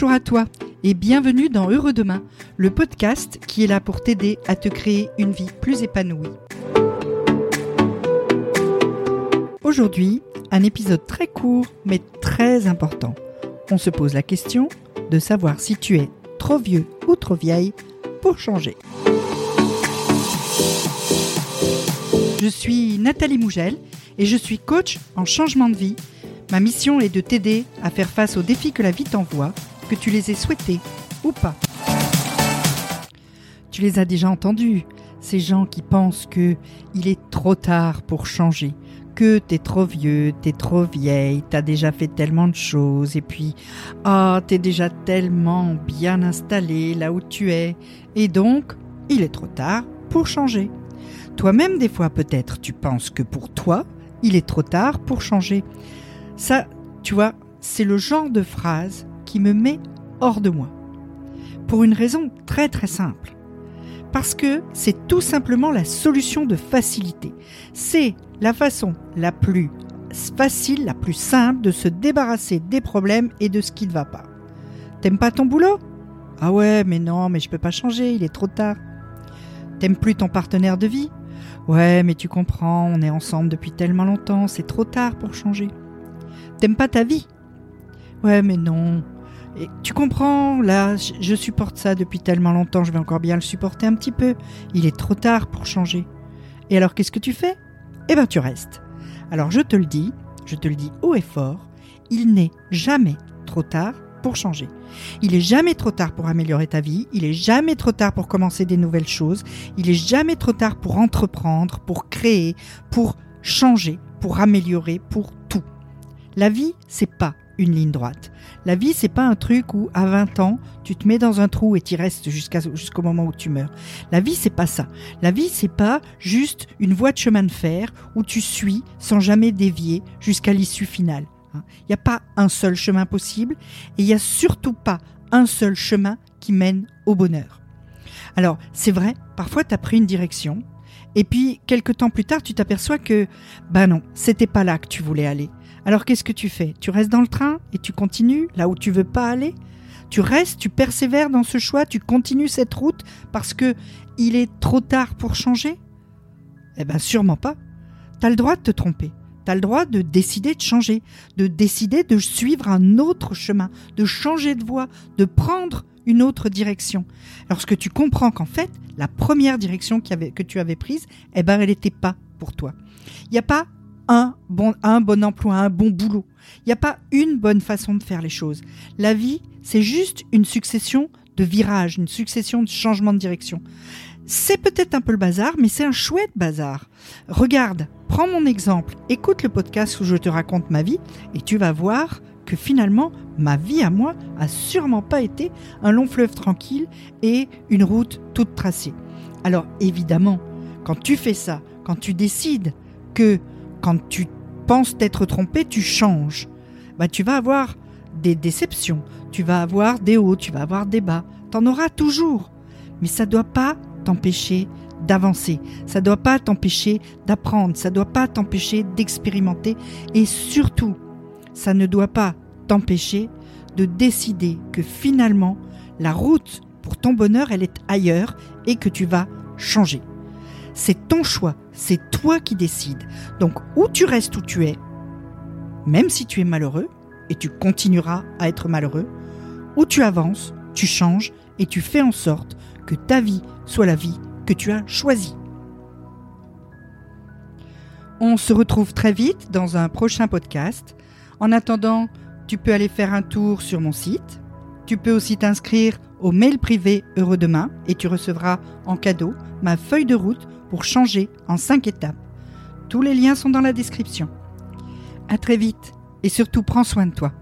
Bonjour à toi et bienvenue dans Heureux Demain, le podcast qui est là pour t'aider à te créer une vie plus épanouie. Aujourd'hui, un épisode très court mais très important. On se pose la question de savoir si tu es trop vieux ou trop vieille pour changer. Je suis Nathalie Mougel et je suis coach en changement de vie. Ma mission est de t'aider à faire face aux défis que la vie t'envoie, que tu les aies souhaités ou pas. Tu les as déjà entendus, ces gens qui pensent que il est trop tard pour changer, que t'es trop vieux, t'es trop vieille, t'as déjà fait tellement de choses, et puis ah t'es déjà tellement bien installé là où tu es, et donc il est trop tard pour changer. Toi-même des fois peut-être tu penses que pour toi il est trop tard pour changer. Ça, tu vois, c'est le genre de phrase qui me met hors de moi. Pour une raison très très simple. Parce que c'est tout simplement la solution de facilité. C'est la façon la plus facile, la plus simple de se débarrasser des problèmes et de ce qui ne va pas. T'aimes pas ton boulot? Ah ouais, mais non, mais je peux pas changer, il est trop tard. T'aimes plus ton partenaire de vie? Ouais, mais tu comprends, on est ensemble depuis tellement longtemps, c'est trop tard pour changer. T'aimes pas ta vie? Ouais, mais non. Et tu comprends, là, je supporte ça depuis tellement longtemps, je vais encore bien le supporter un petit peu. Il est trop tard pour changer. Et alors, qu'est-ce que tu fais? Eh ben, tu restes. Alors, je te le dis, je te le dis haut et fort, il n'est jamais trop tard pour changer. Il est jamais trop tard pour améliorer ta vie, il est jamais trop tard pour commencer des nouvelles choses, il est jamais trop tard pour entreprendre, pour créer, pour changer, pour améliorer, pour tout. La vie, c'est pas une ligne droite. La vie, c'est pas un truc où à 20 ans, tu te mets dans un trou et tu restes jusqu'à jusqu'au moment où tu meurs. La vie, c'est pas ça. La vie, c'est pas juste une voie de chemin de fer où tu suis sans jamais dévier jusqu'à l'issue finale. Il n'y a pas un seul chemin possible et il n'y a surtout pas un seul chemin qui mène au bonheur. Alors, c'est vrai, parfois tu as pris une direction et puis quelques temps plus tard, tu t'aperçois que ben non, c'était pas là que tu voulais aller. Alors qu'est-ce que tu fais? Tu restes dans le train et tu continues là où tu veux pas aller? Tu restes, tu persévères dans ce choix, tu continues cette route parce que il est trop tard pour changer? Eh ben sûrement pas. Tu as le droit de te tromper tu as le droit de décider de changer, de décider de suivre un autre chemin, de changer de voie, de prendre une autre direction. Lorsque tu comprends qu'en fait, la première direction que tu avais prise, eh ben, elle n'était pas pour toi. Il n'y a pas un bon, un bon emploi, un bon boulot. Il n'y a pas une bonne façon de faire les choses. La vie, c'est juste une succession de virages, une succession de changements de direction. C'est peut-être un peu le bazar, mais c'est un chouette bazar. Regarde, prends mon exemple, écoute le podcast où je te raconte ma vie, et tu vas voir que finalement, ma vie à moi a sûrement pas été un long fleuve tranquille et une route toute tracée. Alors évidemment, quand tu fais ça, quand tu décides que quand tu penses t'être trompé, tu changes, bah tu vas avoir des déceptions, tu vas avoir des hauts, tu vas avoir des bas, t'en auras toujours. Mais ça doit pas t'empêcher d'avancer, ça ne doit pas t'empêcher d'apprendre, ça ne doit pas t'empêcher d'expérimenter. Et surtout, ça ne doit pas t'empêcher de décider que finalement, la route pour ton bonheur, elle est ailleurs et que tu vas changer. C'est ton choix, c'est toi qui décides. Donc, où tu restes où tu es, même si tu es malheureux, et tu continueras à être malheureux, ou tu avances, tu changes et tu fais en sorte que ta vie soit la vie que tu as choisie. On se retrouve très vite dans un prochain podcast. En attendant, tu peux aller faire un tour sur mon site. Tu peux aussi t'inscrire au mail privé Heureux Demain et tu recevras en cadeau ma feuille de route pour changer en 5 étapes. Tous les liens sont dans la description. À très vite et surtout prends soin de toi.